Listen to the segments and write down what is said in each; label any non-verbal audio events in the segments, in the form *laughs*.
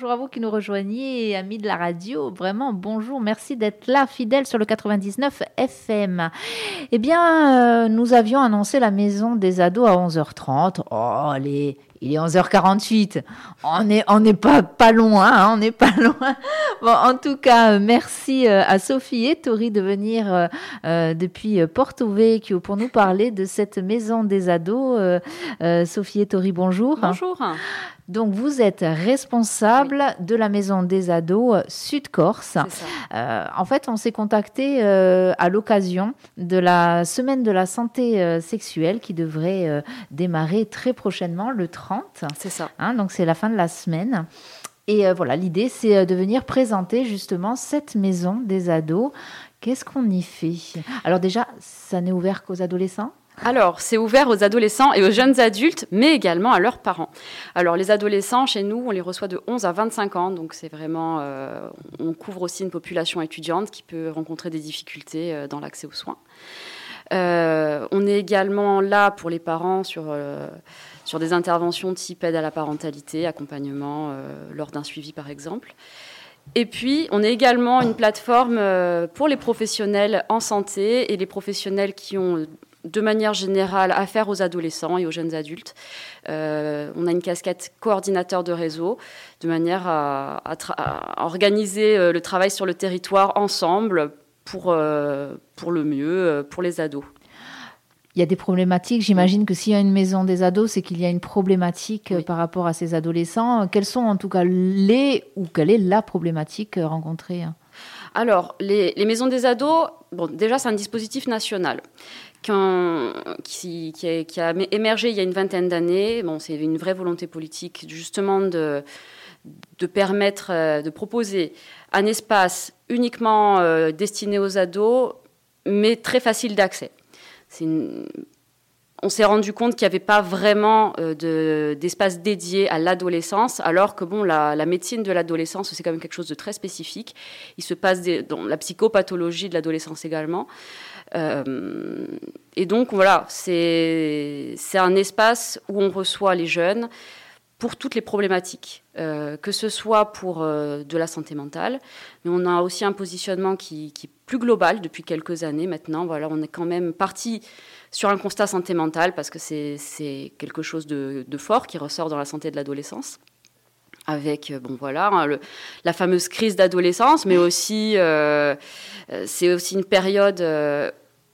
Bonjour à vous qui nous rejoignez, amis de la radio. Vraiment, bonjour, merci d'être là, fidèle sur le 99 FM. Eh bien, euh, nous avions annoncé la maison des ados à 11h30. Oh, allez, il est 11h48. On n'est on est pas, pas loin, hein, on n'est pas *laughs* loin. Bon, en tout cas, merci euh, à Sophie et Tori de venir euh, euh, depuis Porto Vecchio pour nous parler de cette maison des ados. Sophie et Tori, bonjour. Bonjour. Donc, vous êtes responsable de la maison des ados Sud-Corse. Euh, en fait, on s'est contacté euh, à l'occasion de la semaine de la santé euh, sexuelle qui devrait démarrer très prochainement, le 30. C'est ça. Hein, donc, c'est la fin de la semaine. Et voilà, l'idée, c'est de venir présenter justement cette maison des ados. Qu'est-ce qu'on y fait? Alors déjà, ça n'est ouvert qu'aux adolescents? Alors, c'est ouvert aux adolescents et aux jeunes adultes, mais également à leurs parents. Alors, les adolescents, chez nous, on les reçoit de 11 à 25 ans, donc c'est vraiment, euh, on couvre aussi une population étudiante qui peut rencontrer des difficultés euh, dans l'accès aux soins. Euh, on est également là pour les parents sur, sur des interventions type aide à la parentalité, accompagnement lors d'un suivi par exemple. Et puis, on est également une plateforme pour les professionnels en santé et les professionnels qui ont de manière générale affaire aux adolescents et aux jeunes adultes. Euh, on a une casquette coordinateur de réseau, de manière à, organiser euh, le travail sur le territoire ensemble euh, pour le mieux, pour les ados. Il y a des problématiques. J'imagine que s'il y a une maison des ados, c'est qu'il y a une problématique par rapport à ces adolescents. Quelles sont en tout cas les ou quelle est la problématique rencontrée alors, les, les, maisons des ados, bon, déjà, c'est un dispositif national qui, qui, a, émergé il y a une vingtaine d'années. Bon, c'est une vraie volonté politique, justement, de, de permettre, euh, de proposer un espace uniquement euh, destiné aux ados, mais très facile d'accès. On s'est rendu compte qu'il n'y avait pas vraiment euh, d'espace dédié à l'adolescence, alors que bon, la, médecine de l'adolescence, c'est quand même quelque chose de très spécifique. Il se passe dans la psychopathologie de l'adolescence également. Euh, et donc voilà, c'est un espace où on reçoit les jeunes pour toutes les problématiques, euh, que ce soit pour euh, de la santé mentale, mais on a aussi un positionnement qui, est plus global depuis quelques années maintenant. Voilà, on est quand même parti sur un constat santé mentale parce que c'est quelque chose de, fort qui ressort dans la santé de l'adolescence. Avec bon voilà hein, le, la fameuse crise d'adolescence, mais aussi c'est aussi une période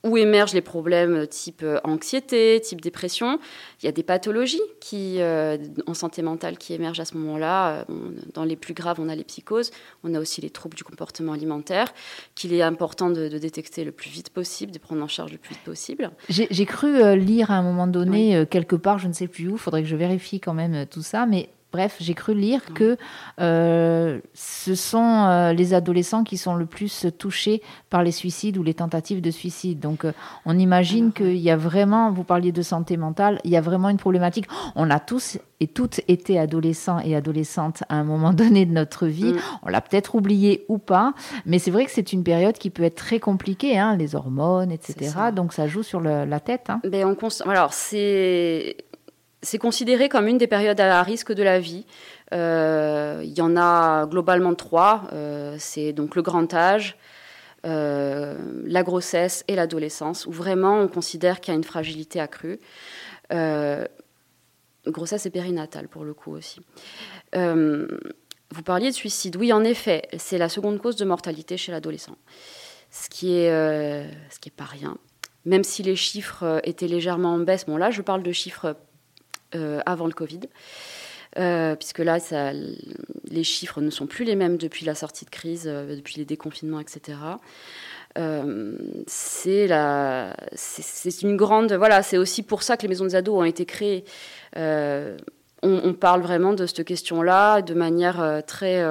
où émergent les problèmes type euh, anxiété, type dépression. Il y a des pathologies qui, euh, en santé mentale qui émergent à ce moment-là. Euh, dans les plus graves, on a les psychoses. On a aussi les troubles du comportement alimentaire qu'il est important de, détecter le plus vite possible, de prendre en charge le plus vite possible. J'ai cru lire à un moment donné, quelque part, je ne sais plus où, il faudrait que je vérifie quand même tout ça, mais Bref, j'ai cru lire que euh, ce sont euh, les adolescents qui sont le plus touchés par les suicides ou les tentatives de suicide. Donc, euh, on imagine qu'il y a vraiment, vous parliez de santé mentale, il y a vraiment une problématique. On a tous et toutes été adolescents et adolescentes à un moment *laughs* donné de notre vie. Mm. On l'a peut-être oublié ou pas, mais c'est vrai que c'est une période qui peut être très compliquée, hein, les hormones, etc. Donc, ça joue sur la tête. Hein. Ben, on Alors, c'est c'est considéré comme une des périodes à risque de la vie. Euh, il y en a globalement trois. Euh, c'est donc le grand âge, euh, la grossesse et l'adolescence, où vraiment on considère qu'il y a une fragilité accrue. grossesse et périnatale pour le coup aussi. vous parliez de suicide. Oui, en effet, c'est la seconde cause de mortalité chez l'adolescent. Ce qui est, pas rien. Même si les chiffres étaient légèrement en baisse. Bon, là, je parle de chiffres avant le Covid. Euh, puisque là, les chiffres ne sont plus les mêmes depuis la sortie de crise, euh, depuis les déconfinements, etc. c'est une grande, voilà, c'est aussi pour ça que les maisons des ados ont été créées. On, on, parle vraiment de cette question-là de manière très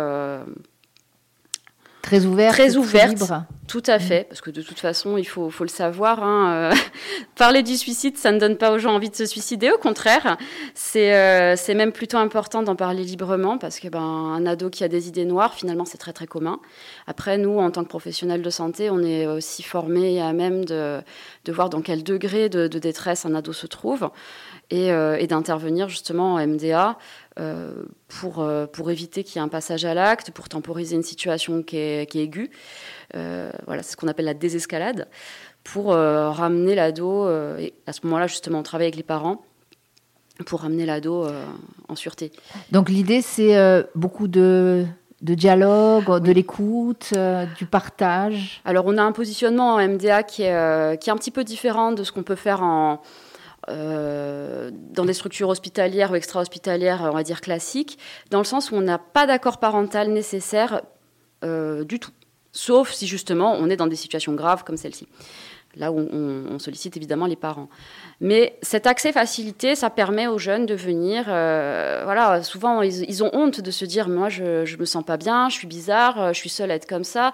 Très ouverte. Très ouverte. Tout à fait, parce que de toute façon, il faut, faut le savoir. Hein, euh, *laughs* parler du suicide, ça ne donne pas aux gens envie de se suicider. Au contraire, c'est euh, c'est même plutôt important d'en parler librement, parce que ben, un ado qui a des idées noires, finalement, c'est très très commun. Après, nous, en tant que professionnels de santé, on est aussi formés à même de, de voir dans quel degré de, de détresse un ado se trouve. Et, et d'intervenir justement en MDA pour, pour éviter qu'il y ait un passage à l'acte, pour temporiser une situation qui est, qui est aiguë. voilà, c'est ce qu'on appelle la désescalade, pour ramener l'ado, et à ce moment-là justement on travaille avec les parents, pour ramener l'ado en sûreté. Donc l'idée c'est beaucoup de de dialogue, de l'écoute, euh, du partage Alors on a un positionnement en MDA qui est, euh, qui est un petit peu différent de ce qu'on peut faire en, euh, dans des structures hospitalières ou extra-hospitalières, on va dire classiques, dans le sens où on n'a pas d'accord parental nécessaire du tout, sauf si justement on est dans des situations graves comme celle-ci là où on, sollicite évidemment les parents. Mais cet accès facilité, ça permet aux jeunes de venir. Euh, voilà, souvent ils, ont honte de se dire moi je, ne me sens pas bien, je suis bizarre, euh, je suis seule à être comme ça.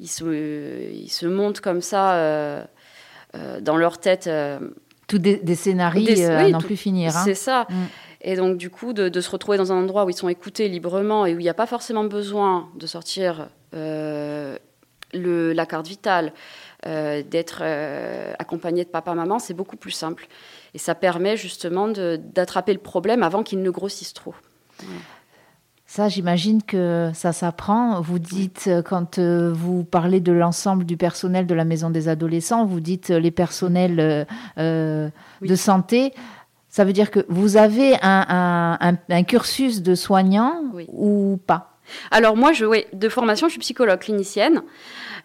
Ils se, montent comme ça euh, dans leur tête. Tout des, scénarios à n'en plus finir. Hein. C'est ça. Mm. Et donc, du coup, de, se retrouver dans un endroit où ils sont écoutés librement et où il n'y a pas forcément besoin de sortir le, la carte vitale, euh, d'être euh, accompagné de papa-maman, c'est beaucoup plus simple. Et ça permet justement d'attraper le problème avant qu'il ne grossisse trop. Ça, j'imagine que ça s'apprend. Vous dites, euh, quand vous parlez de l'ensemble du personnel de la maison des adolescents, vous dites les personnels de santé. Ça veut dire que vous avez un, cursus de soignant ou pas? Alors moi, je, de formation, je suis psychologue clinicienne.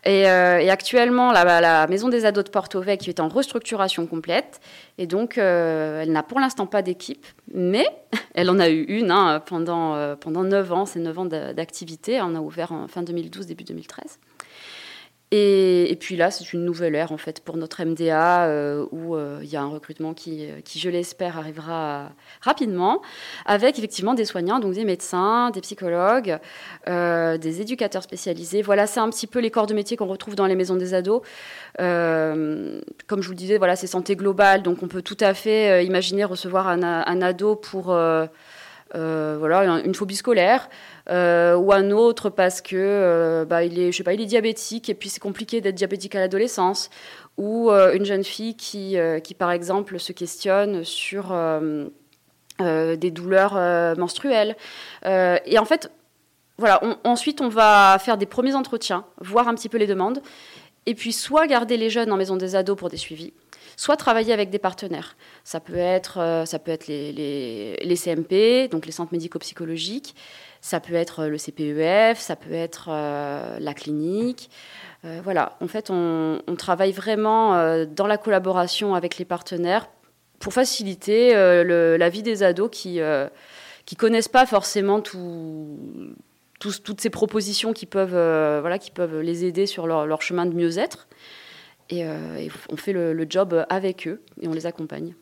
Euh, et, actuellement, la, maison des ados de Porto Vecchio est en restructuration complète. Et donc, euh, elle n'a pour l'instant pas d'équipe, mais *laughs* elle en a eu une hein, pendant, euh, pendant 9 ans. C'est 9 ans d'activité. On a ouvert en fin 2012, début 2013. Et, puis là, c'est une nouvelle ère en fait pour notre MDA euh, où euh, il y a un recrutement qui, euh, qui je l'espère, arrivera rapidement, avec effectivement des soignants, donc des médecins, des psychologues, des éducateurs spécialisés. Voilà, c'est un petit peu les corps de métier qu'on retrouve dans les maisons des ados. comme je vous le disais, voilà, c'est santé globale, donc on peut tout à fait imaginer recevoir un, un ado pour euh, voilà, une phobie scolaire, euh, ou un autre parce que euh, bah, il est, je sais pas, il est diabétique et puis c'est compliqué d'être diabétique à l'adolescence, ou une jeune fille qui, qui, par exemple, se questionne sur des douleurs menstruelles. et en fait, voilà, ensuite on va faire des premiers entretiens, voir un petit peu les demandes, et puis soit garder les jeunes en maison des ados pour des suivis, soit travailler avec des partenaires. Ça peut être, euh, ça peut être les, CMP, donc les centres médico-psychologiques, ça peut être le CPEF, ça peut être euh, la clinique. Euh, voilà, en fait, on, travaille vraiment dans la collaboration avec les partenaires pour faciliter la vie des ados qui ne connaissent pas forcément toutes ces propositions qui peuvent, voilà, qui peuvent les aider sur leur chemin de mieux-être. Euh, et, on fait le, job avec eux et on les accompagne.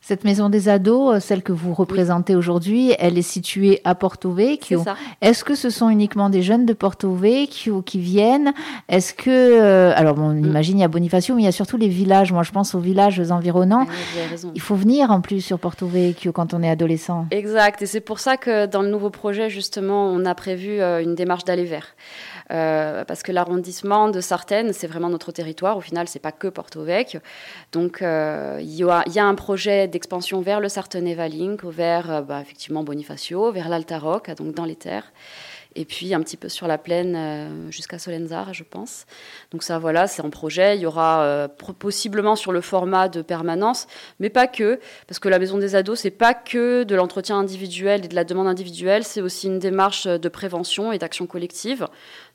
Cette maison des ados, euh, celle que vous représentez aujourd'hui, elle est située à Porto Vecchio. Est-ce que ce sont uniquement des jeunes de Porto Vecchio qui viennent? Est-ce que, euh, alors on mm. imagine il y a Bonifacio, mais il y a surtout les villages. Moi, je pense aux villages environnants. Ah il faut venir en plus sur Porto Vecchio quand on est adolescent. Exact, et c'est pour ça que dans le nouveau projet, justement, on a prévu une démarche d'aller vers. Euh, parce que l'arrondissement de Sartène, c'est vraiment notre territoire. Au final, c'est pas que Porto Vecchio. Donc, euh, il y, a un projet d'expansion vers le Sartène-Valink, vers euh, bah, effectivement Bonifacio, vers l'Alta Rocca, donc dans les terres et puis un petit peu sur la plaine jusqu'à Solenzara, je pense. Donc ça, voilà, c'est en projet. Il y aura possiblement sur le format de permanence, mais pas que, parce que la maison des ados, c'est pas que de l'entretien individuel et de la demande individuelle, c'est aussi une démarche de prévention et d'action collective.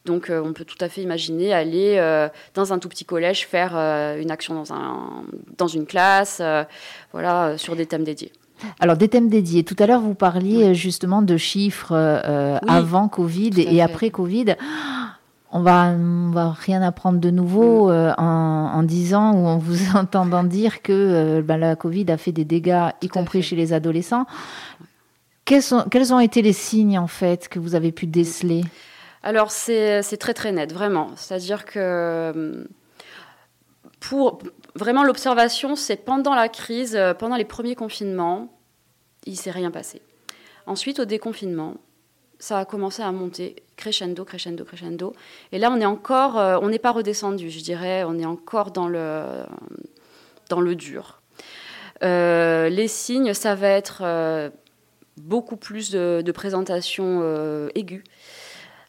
Donc euh, on peut tout à fait imaginer aller dans un tout petit collège faire une action dans, un, dans une classe, voilà, sur des thèmes dédiés. Alors, des thèmes dédiés. Tout à l'heure, vous parliez justement de chiffres euh, avant Covid et après Covid. On va, va rien apprendre de nouveau mm. euh, en, disant ou en vous *laughs* entendant dire que euh, bah, la Covid a fait des dégâts, y compris chez les adolescents. Quels, sont, quels ont été les signes, en fait, que vous avez pu déceler? Alors, c'est très, très net, vraiment. C'est-à-dire que pour vraiment l'observation, c'est pendant la crise, pendant les premiers confinements, il s'est rien passé. Ensuite, au déconfinement, ça a commencé à monter crescendo, crescendo, crescendo. Et là, on est encore, euh, on n'est pas redescendu, je dirais, on est encore dans le, dans le dur. les signes, ça va être beaucoup plus de, de présentation aiguë.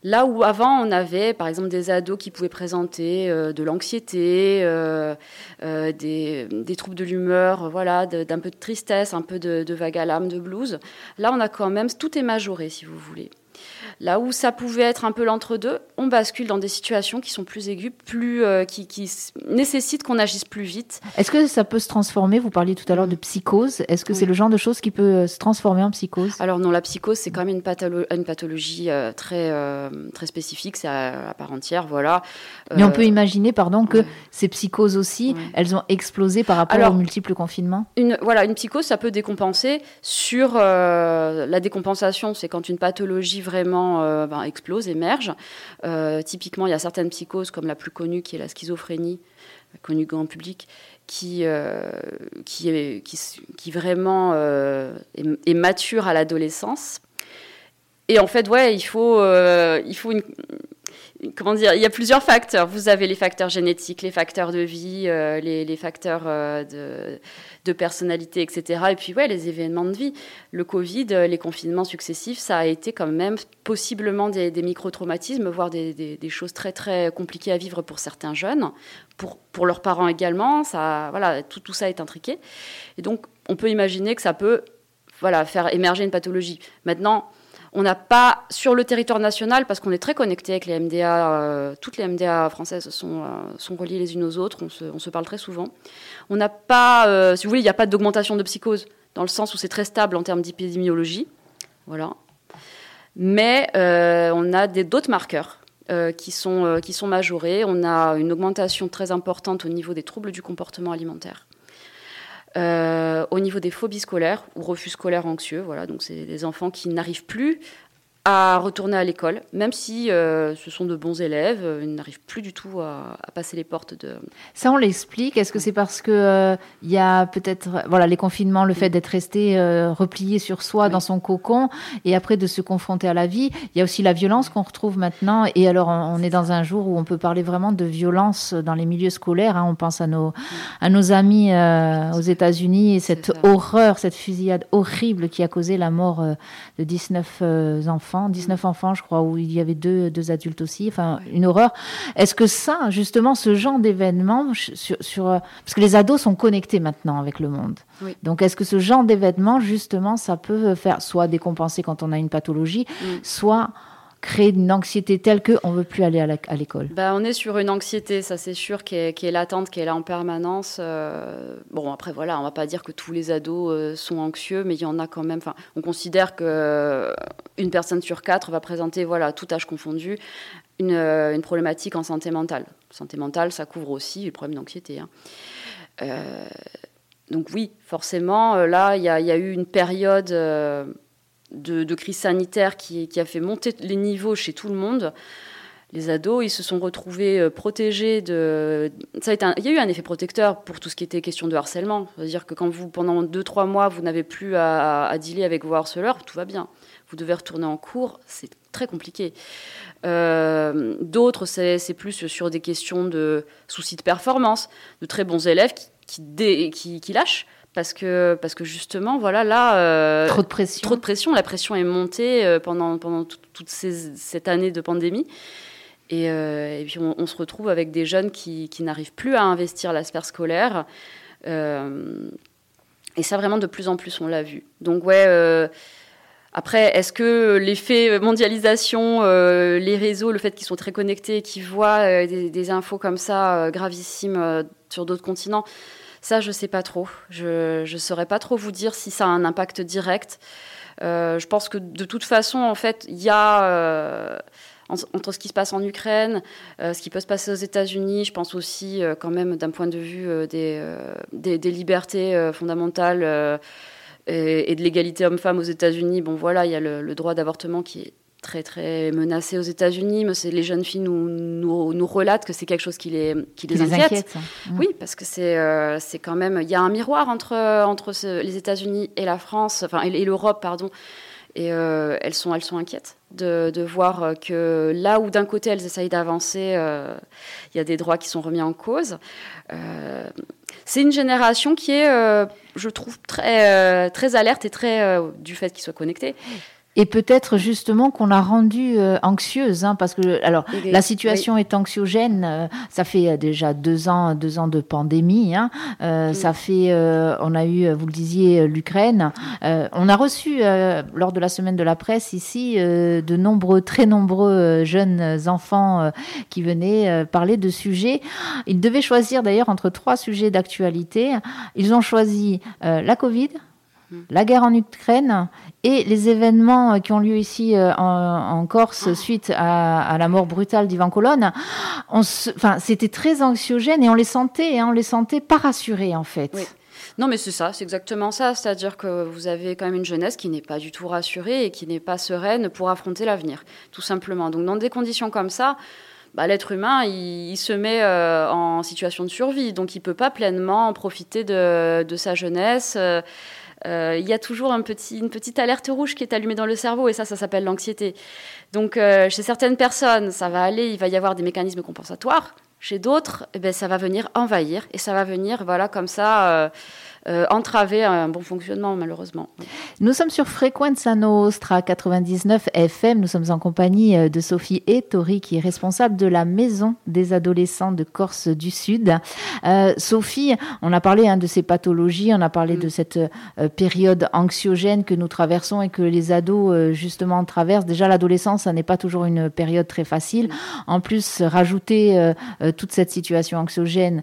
Là où avant, on avait par exemple des ados qui pouvaient présenter euh, de l'anxiété, euh, euh, des, troubles de l'humeur, voilà, d'un peu de tristesse, un peu de, de vague à l'âme, de blues. Là, on a quand même, tout est majoré, si vous voulez. Là où ça pouvait être un peu l'entre-deux, on bascule dans des situations qui sont plus aiguës, plus, euh, qui, nécessitent qu'on agisse plus vite. Est-ce que ça peut se transformer? Vous parliez tout à l'heure de psychose. Est-ce que c'est le genre de choses qui peut euh, se transformer en psychose? Alors non, la psychose, c'est quand même une, une pathologie euh, très, très spécifique, c'est à, part entière, voilà. Mais on peut imaginer, pardon, que ces psychoses aussi, elles ont explosé par rapport aux multiples confinements? une, Voilà, une psychose, ça peut décompenser sur la décompensation, c'est quand une pathologie vraiment euh, ben, explose, émerge. Euh, typiquement, il y a certaines psychoses, comme la plus connue, qui est la schizophrénie, connue grand public, qui, euh, qui, vraiment est, mature à l'adolescence. Et en fait, il faut une, comment dire, il y a plusieurs facteurs. Vous avez les facteurs génétiques, les facteurs de vie, les, les, facteurs de, de personnalité, etc. Et puis, ouais, les événements de vie. Le Covid, euh, les confinements successifs, ça a été quand même possiblement des, micro-traumatismes, voire des, choses très, très compliquées à vivre pour certains jeunes, pour, pour leurs parents également. Ça, voilà, tout, tout ça est intriqué. Et donc, on peut imaginer que ça peut voilà, faire émerger une pathologie. Maintenant, on n'a pas sur le territoire national, parce qu'on est très connecté avec les MDA, euh, toutes les MDA françaises sont, euh, sont reliées les unes aux autres, on se, parle très souvent. On n'a pas, euh, si vous voulez, il n'y a pas d'augmentation de psychose, dans le sens où c'est très stable en termes d'épidémiologie. Voilà. Mais on a d'autres marqueurs qui sont majorés. On a une augmentation très importante au niveau des troubles du comportement alimentaire. Au niveau des phobies scolaires ou refus scolaires anxieux, voilà, donc c'est des enfants qui n'arrivent plus à retourner à l'école, même si euh, ce sont de bons élèves, euh, ils n'arrivent plus du tout à, passer les portes de. Ça, on l'explique. Est-ce que c'est parce que euh, il y a peut-être, voilà, les confinements, le fait d'être resté replié sur soi dans son cocon et après de se confronter à la vie. Il y a aussi la violence qu'on retrouve maintenant. Et alors, on, est dans un jour où on peut parler vraiment de violence dans les milieux scolaires. Hein. On pense à nos à nos amis aux États-Unis et cette horreur, cette fusillade horrible qui a causé la mort de 19 enfants 19 enfants, je crois, où il y avait deux, deux adultes aussi, enfin, une horreur. Est-ce que ça, justement, ce genre d'événement, sur, parce que les ados sont connectés maintenant avec le monde. Donc, est-ce que ce genre d'événement, justement, ça peut faire soit décompenser quand on a une pathologie, mm. soit créer une anxiété telle qu'on ne veut plus aller à l'école bah, On est sur une anxiété, ça c'est sûr, qui est, latente, qui est là en permanence. Euh, bon, après, voilà, on ne va pas dire que tous les ados euh, sont anxieux, mais il y en a quand même. On considère qu'une euh, personne sur quatre va présenter, voilà, tout âge confondu, une, problématique en santé mentale. Santé mentale, ça couvre aussi le problème d'anxiété. Hein. donc oui, forcément, là, il y, a eu une période de, crise sanitaire qui, a fait monter les niveaux chez tout le monde, les ados, ils se sont retrouvés euh, protégés de. Ça a été Il y a eu un effet protecteur pour tout ce qui était question de harcèlement. C'est-à-dire que quand vous, pendant 2-3 mois, vous n'avez plus à, à, dealer avec vos harceleurs, tout va bien. Vous devez retourner en cours, c'est très compliqué. Euh, d'autres, c'est plus sur des questions de soucis de performance, de très bons élèves qui, qui, qui lâchent parce que parce que justement voilà là euh, trop de pression. trop de pression. La pression est montée euh, pendant pendant toute cette année de pandémie. Et, euh, et puis on, se retrouve avec des jeunes qui, qui n'arrivent plus à investir la sphère scolaire et ça vraiment de plus en plus on l'a vu. Donc ouais après, est-ce que l'effet mondialisation, les réseaux, le fait qu'ils sont très connectés, qu'ils voient des, des, infos comme ça gravissimes sur d'autres continents, ça, je ne sais pas trop. Je ne saurais pas trop vous dire si ça a un impact direct. Euh, je pense que de toute façon, en fait, il y a euh, entre ce qui se passe en Ukraine, euh, ce qui peut se passer aux États-Unis, je pense aussi quand même d'un point de vue des, libertés fondamentales et, de l'égalité homme-femme aux États-Unis. Bon, voilà, il y a le droit d'avortement qui est très très menacé aux États-Unis. Mais les jeunes filles nous, nous, relatent que c'est quelque chose qui les, qui les, inquiète. Oui, parce que c'est euh, c'est quand même il y a un miroir entre entre les États-Unis et la France, enfin et, l'Europe pardon. Et euh, elles sont elles sont inquiètes de, de voir que là où d'un côté elles essayent d'avancer, euh, il y a des droits qui sont remis en cause. c'est une génération qui est, je trouve, très, très alerte et très, du fait qu'ils soient connectés, et peut-être justement qu'on l'a rendue euh, anxieuse, hein, parce que alors la situation est anxiogène. Euh, ça fait euh, déjà deux ans, deux ans de pandémie. Hein, Ça fait, on a eu, vous le disiez, l'Ukraine. on a reçu lors de la semaine de la presse ici de nombreux, très nombreux jeunes enfants qui venaient parler de sujets. Ils devaient choisir d'ailleurs entre trois sujets d'actualité. Ils ont choisi la Covid la guerre en Ukraine et les événements qui ont lieu ici euh, en, Corse suite à, la mort brutale d'Ivan Colonne, enfin, c'était très anxiogène et on les sentait, hein, on les sentait pas rassurés en fait. Non, mais c'est ça, c'est exactement ça. C'est-à-dire que vous avez quand même une jeunesse qui n'est pas du tout rassurée et qui n'est pas sereine pour affronter l'avenir, tout simplement. Donc, dans des conditions comme ça, bah, l'être humain, il, se met euh, en situation de survie, donc il peut pas pleinement profiter de, sa jeunesse. Euh, euh, il y a toujours une petite alerte rouge qui est allumée dans le cerveau, et ça, ça s'appelle l'anxiété. Donc, euh, chez certaines personnes, ça va aller, il va y avoir des mécanismes compensatoires. Chez d'autres, eh ben, ça va venir envahir, et ça va venir, voilà, comme ça. Euh, entraver un bon fonctionnement, malheureusement. Nous sommes sur Frequenza Nostra 99 FM. Nous sommes en compagnie euh, de Sophie Ettori, qui est responsable de la Maison des adolescents de Corse du Sud. Euh, Sophie, on a parlé hein, de ces pathologies, on a parlé de mm. cette période anxiogène que nous traversons et que les ados, justement, traversent. Déjà, l'adolescence, ça n'est pas toujours une période très facile. Mm. En plus, rajouter toute cette situation anxiogène,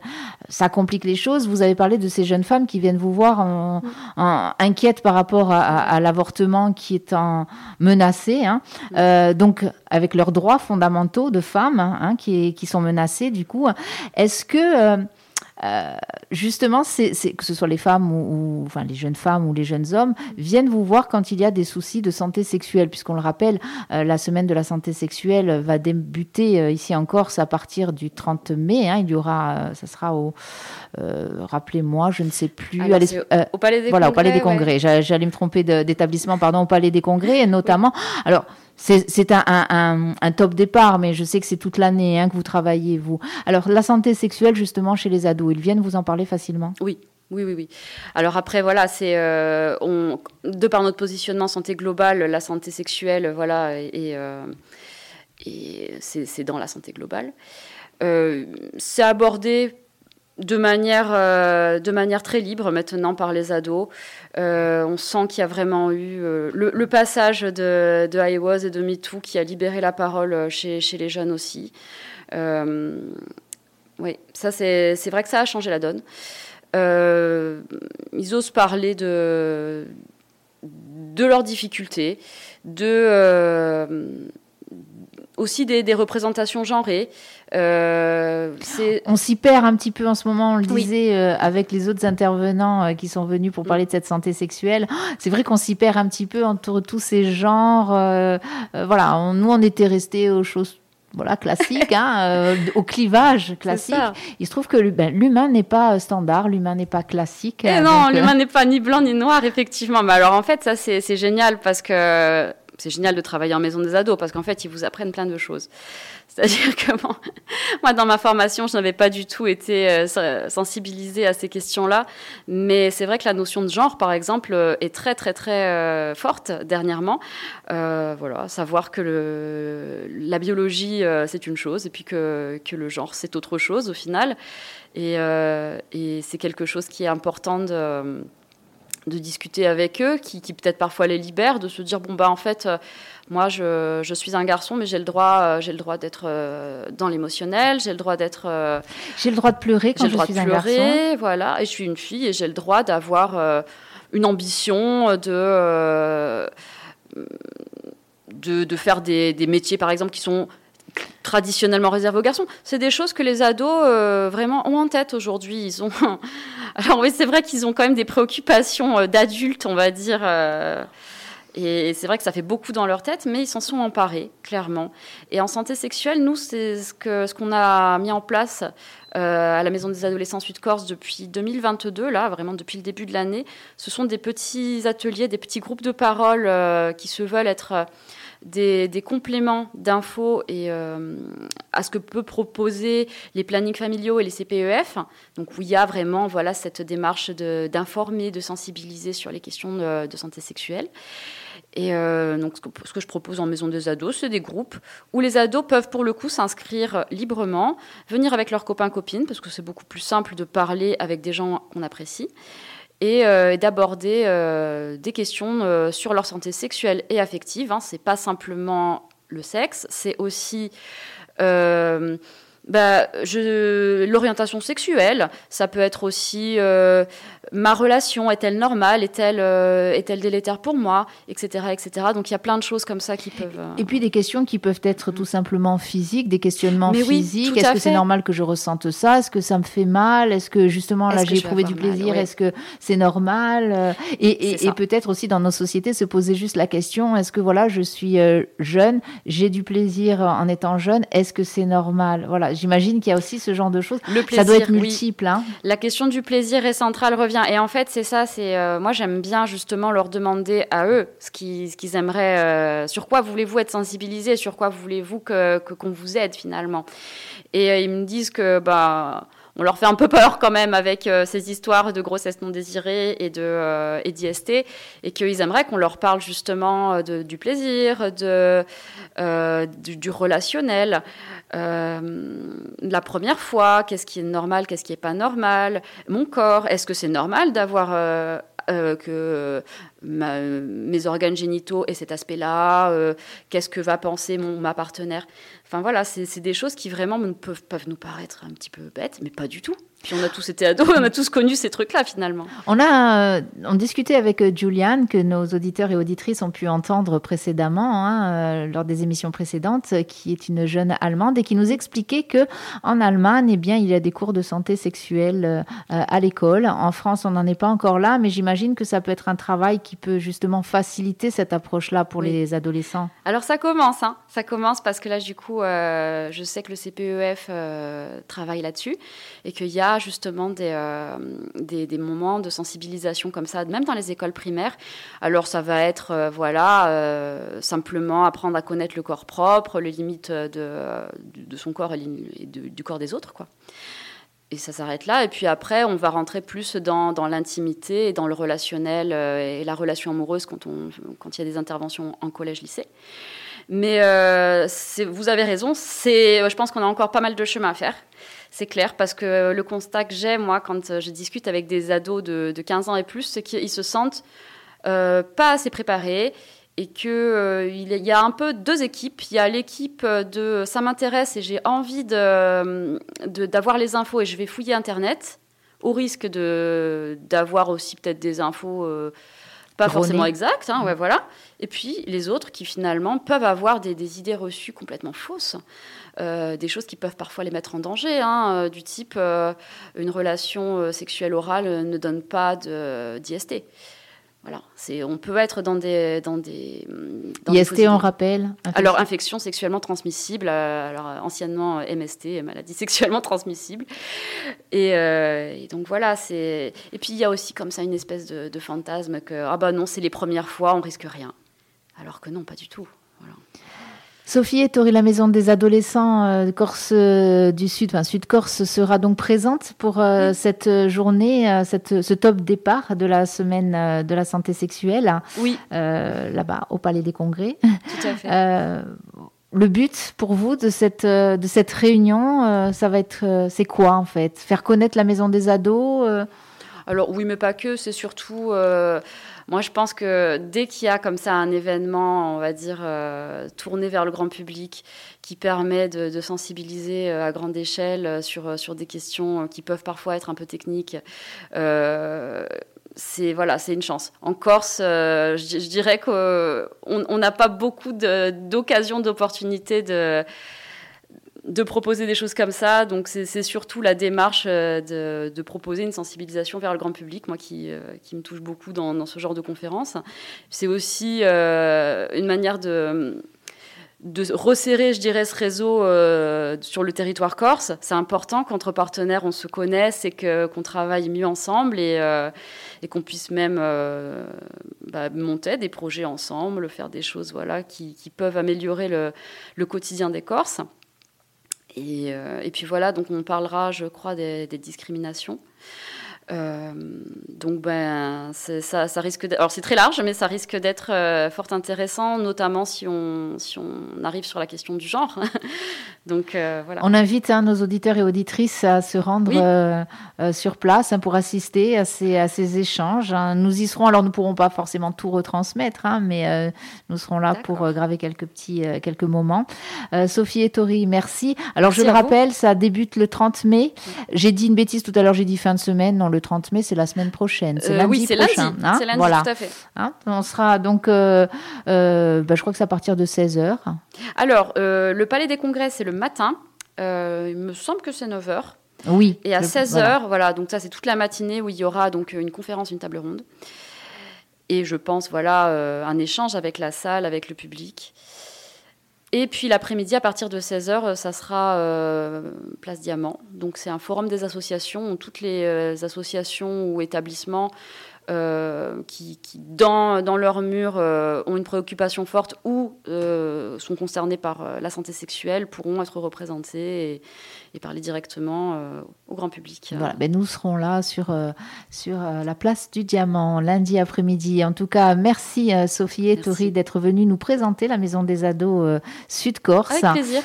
ça complique les choses. Vous avez parlé de ces jeunes femmes qui viennent vous voir en, inquiète par rapport à, l'avortement qui est en menacé. Hein. Euh, donc, avec leurs droits fondamentaux de femmes hein, qui, qui, sont menacés, du coup, est-ce que... Euh, justement, c'est, que ce soit les femmes ou, enfin les jeunes femmes ou les jeunes hommes viennent vous voir quand il y a des soucis de santé sexuelle, puisqu'on le rappelle, euh, la semaine de la santé sexuelle va débuter euh, ici en Corse à partir du 30 mai. Hein, il y aura, ça sera au, rappelez-moi, je ne sais plus, au Palais des voilà, Congrès. au Palais des Congrès. J'allais me tromper d'établissement, pardon, au Palais des Congrès, *laughs* notamment. Alors c'est un, top départ, mais je sais que c'est toute l'année hein, que vous travaillez, vous. Alors, la santé sexuelle, justement, chez les ados, ils viennent vous en parler facilement? Oui. Oui, oui, oui. Alors après, voilà, c'est euh, de par notre positionnement santé globale, la santé sexuelle, voilà, et, euh, c'est dans la santé globale. Euh, c'est abordé de manière, euh, de manière très libre maintenant par les ados. Euh, on sent qu'il y a vraiment eu euh, le, passage de, de I Was et de MeToo qui a libéré la parole chez, les jeunes aussi. oui, c'est vrai que ça a changé la donne. ils osent parler de, de leurs difficultés, de aussi des, représentations genrées. Euh, on s'y perd un petit peu en ce moment, on le disait euh, avec les autres intervenants euh, qui sont venus pour parler de cette santé sexuelle. C'est vrai qu'on s'y perd un petit peu entre tous ces genres. voilà, nous on était restés aux choses voilà, classiques, hein, *laughs* au clivage classique. Il se trouve que ben, l'humain n'est pas standard, l'humain n'est pas classique. Et eh non, l'humain n'est pas ni blanc ni noir, effectivement. Mais alors en fait, ça c'est génial parce que c'est génial de travailler en maison des ados parce qu'en fait, ils vous apprennent plein de choses. *laughs* C'est-à-dire que *laughs* moi, dans ma formation, je n'avais pas du tout été euh, sensibilisée à ces questions-là. Mais c'est vrai que la notion de genre, par exemple, euh, est très, très, très euh, forte dernièrement. voilà, savoir que le, la biologie, c'est une chose, et puis que, le genre, c'est autre chose au final. Et, et c'est quelque chose qui est important de de discuter avec eux, qui, peut-être parfois les libère, de se dire bon bah en fait euh, moi je, suis un garçon mais j'ai le droit euh, j'ai le droit d'être euh, dans l'émotionnel, j'ai le droit d'être j'ai le droit de pleurer quand je suis un garçon. Voilà, et je suis une fille et j'ai le droit d'avoir une ambition de, de, faire des, des métiers par exemple qui sont traditionnellement réservé aux garçons. C'est des choses que les ados euh, vraiment ont en tête aujourd'hui. Ils ont. *laughs* Alors oui, c'est vrai qu'ils ont quand même des préoccupations euh, d'adultes, on va dire. Euh, et c'est vrai que ça fait beaucoup dans leur tête, mais ils s'en sont emparés, clairement. Et en santé sexuelle, nous, c'est ce qu'on a mis en place à la Maison des adolescents Sud-Corse depuis 2022, là, vraiment depuis le début de l'année. Ce sont des petits ateliers, des petits groupes de parole qui se veulent être des, compléments d'infos et, euh, à ce que peut proposer les plannings familiaux et les CPEF, donc où il y a vraiment voilà cette démarche d'informer, de, sensibiliser sur les questions de, santé sexuelle. Et euh, donc ce que, je propose en maison des ados, c'est des groupes où les ados peuvent pour le coup s'inscrire librement, venir avec leurs copains copines parce que c'est beaucoup plus simple de parler avec des gens qu'on apprécie et euh, d'aborder euh, des questions sur leur santé sexuelle et affective. Hein. C'est pas simplement le sexe, c'est aussi euh, bah, l'orientation sexuelle, ça peut être aussi euh, ma relation est-elle normale, est-elle euh, est-elle délétère pour moi, etc., etc. Donc il y a plein de choses comme ça qui peuvent. Et puis des questions qui peuvent être tout simplement physiques, des questionnements physiques. Est-ce que c'est normal que je ressente ça? Est-ce que ça me fait mal? Est-ce que justement là j'ai éprouvé du plaisir? Est-ce que c'est normal? Et, et peut-être aussi dans nos sociétés se poser juste la question est-ce que voilà je suis jeune, j'ai du plaisir en étant jeune, est-ce que c'est normal? Voilà j'imagine qu'il y a aussi ce genre de choses. Le plaisir, ça doit être multiple. Hein. La question du plaisir est centrale, revient. Et en fait, c'est ça. C'est euh, moi, j'aime bien justement leur demander à eux ce qu'ils aimeraient, euh, sur quoi voulez-vous être sensibilisés, sur quoi voulez-vous que qu'on vous aide finalement. Et euh, ils me disent que bah on leur fait un peu peur quand même avec ces histoires de grossesse non désirée et de et d'IST et qu'ils aimeraient qu'on leur parle justement de, du plaisir, de du, du, relationnel. Euh, la première fois, qu'est-ce qui est normal, qu'est-ce qui n'est pas normal, mon corps, est-ce que c'est normal d'avoir euh, euh, que mes organes génitaux aient cet aspect-là, qu'est-ce que va penser mon, ma partenaire? Enfin voilà, c'est des choses qui vraiment peuvent, peuvent nous paraître un petit peu bêtes, mais pas du tout. Puis on a tous été ados, *laughs* on a tous connu ces trucs-là finalement. On a euh, on discutait avec euh, Juliane, que nos auditeurs et auditrices ont pu entendre précédemment hein, euh, lors des émissions précédentes, qui est une jeune allemande et qui nous expliquait que en Allemagne, eh bien, il y a des cours de santé sexuelle à l'école. En France, on n'en est pas encore là, mais j'imagine que ça peut être un travail qui peut justement faciliter cette approche-là pour les adolescents. Alors ça commence, hein. ça commence parce que là, du coup, je sais que le CPEF travaille là-dessus et qu'il y a justement euh, des, des, moments de sensibilisation comme ça, même dans les écoles primaires. Alors ça va être, euh, voilà, euh, simplement apprendre à connaître le corps propre, les limites de, de son corps et, du corps des autres, quoi. Et ça s'arrête là. Et puis après, on va rentrer plus dans, dans l'intimité et dans le relationnel et la relation amoureuse quand, on, quand il y a des interventions en collège-lycée. Mais vous avez raison, je pense qu'on a encore pas mal de chemin à faire c'est clair, parce que le constat que j'ai, moi, quand je discute avec des ados de, 15 ans et plus, c'est qu'ils se sentent euh, pas assez préparés et qu'il euh, y a un peu deux équipes. Il y a l'équipe de ça m'intéresse et j'ai envie d'avoir de, les infos et je vais fouiller Internet, au risque d'avoir aussi peut-être des infos pas forcément exactes. Hein, ouais, voilà. Et puis les autres qui finalement peuvent avoir des, des idées reçues complètement fausses. Euh, des choses qui peuvent parfois les mettre en danger, hein, euh, du type euh, une relation sexuelle orale ne donne pas d'IST. Voilà, c'est on peut être dans des dans des IST on rappelle. Alors infection sexuellement transmissible, alors anciennement MST, maladie *laughs* sexuellement transmissible. Et, donc voilà, c'est et puis il y a aussi comme ça une espèce de, de fantasme que ah bah non c'est les premières fois on risque rien, alors que non pas du tout. Voilà. Sophie Tori, la maison des adolescents de euh, Corse euh, du Sud, enfin Sud-Corse, sera donc présente pour euh, cette journée, cette, ce top départ de la semaine de la santé sexuelle. Oui. Là-bas, au Palais des Congrès. Tout à fait. *laughs* le but pour vous de cette, de cette réunion, ça va être, c'est quoi en fait? Faire connaître la maison des ados Alors oui, mais pas que, c'est surtout moi, je pense que dès qu'il y a comme ça un événement, on va dire, euh, tourné vers le grand public, qui permet de, sensibiliser euh, à grande échelle euh, sur, sur des questions qui peuvent parfois être un peu techniques, c'est voilà, une chance. En Corse, je, dirais qu'on n'a pas beaucoup d'occasions, d'opportunités de de proposer des choses comme ça. Donc c'est surtout la démarche euh, de, proposer une sensibilisation vers le grand public, moi qui, euh, qui me touche beaucoup dans, ce genre de conférences. C'est aussi euh, une manière de, resserrer, je dirais, ce réseau sur le territoire corse. C'est important qu'entre partenaires, on se connaisse et qu'on travaille mieux ensemble et, qu'on puisse même bah, monter des projets ensemble, faire des choses voilà, qui, peuvent améliorer le quotidien des Corses. Et, et, puis voilà, donc on parlera, je crois, des, discriminations. Euh, donc ben ça, ça, risque alors c'est très large mais ça risque d'être euh, fort intéressant notamment si on si on arrive sur la question du genre *laughs* donc euh, voilà on invite hein, nos auditeurs et auditrices à se rendre sur place hein, pour assister à ces à ces échanges hein. nous y serons alors nous pourrons pas forcément tout retransmettre mais nous serons là pour graver quelques petits quelques moments Sophie et Tori merci alors je le rappelle ça débute le 30 mai j'ai dit une bêtise tout à l'heure j'ai dit fin de semaine non le 30 mai, c'est la semaine prochaine. C'est euh, lundi oui, c'est lundi. C'est lundi, voilà. tout à fait. On sera donc, euh, euh, bah, je crois que c'est à partir de 16h. Alors, le Palais des Congrès, c'est le matin. il me semble que c'est 9h. Oui. Et à 16h, voilà. donc ça, c'est toute la matinée où il y aura donc une conférence, une table ronde. Et je pense, voilà, un échange avec la salle, avec le public. Et puis l'après-midi, à partir de 16h, euh, ça sera euh, Place Diamant. Donc c'est un forum des associations où toutes les euh, associations ou établissements euh, qui, dans, dans leur mur, euh, ont une préoccupation forte ou euh, sont concernés par la santé sexuelle pourront être représentés et, parler directement au grand public. Voilà, ben nous serons là sur, sur la place du Diamant lundi après-midi. En tout cas, merci Sophie et Tori d'être venues nous présenter la Maison des Ados Sud-Corse. Avec plaisir.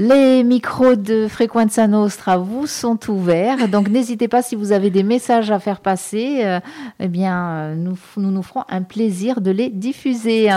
Les micros de Frequenza Nostra vous sont ouverts, donc n'hésitez pas si vous avez des messages à faire passer, euh, eh bien nous, nous nous ferons un plaisir de les diffuser.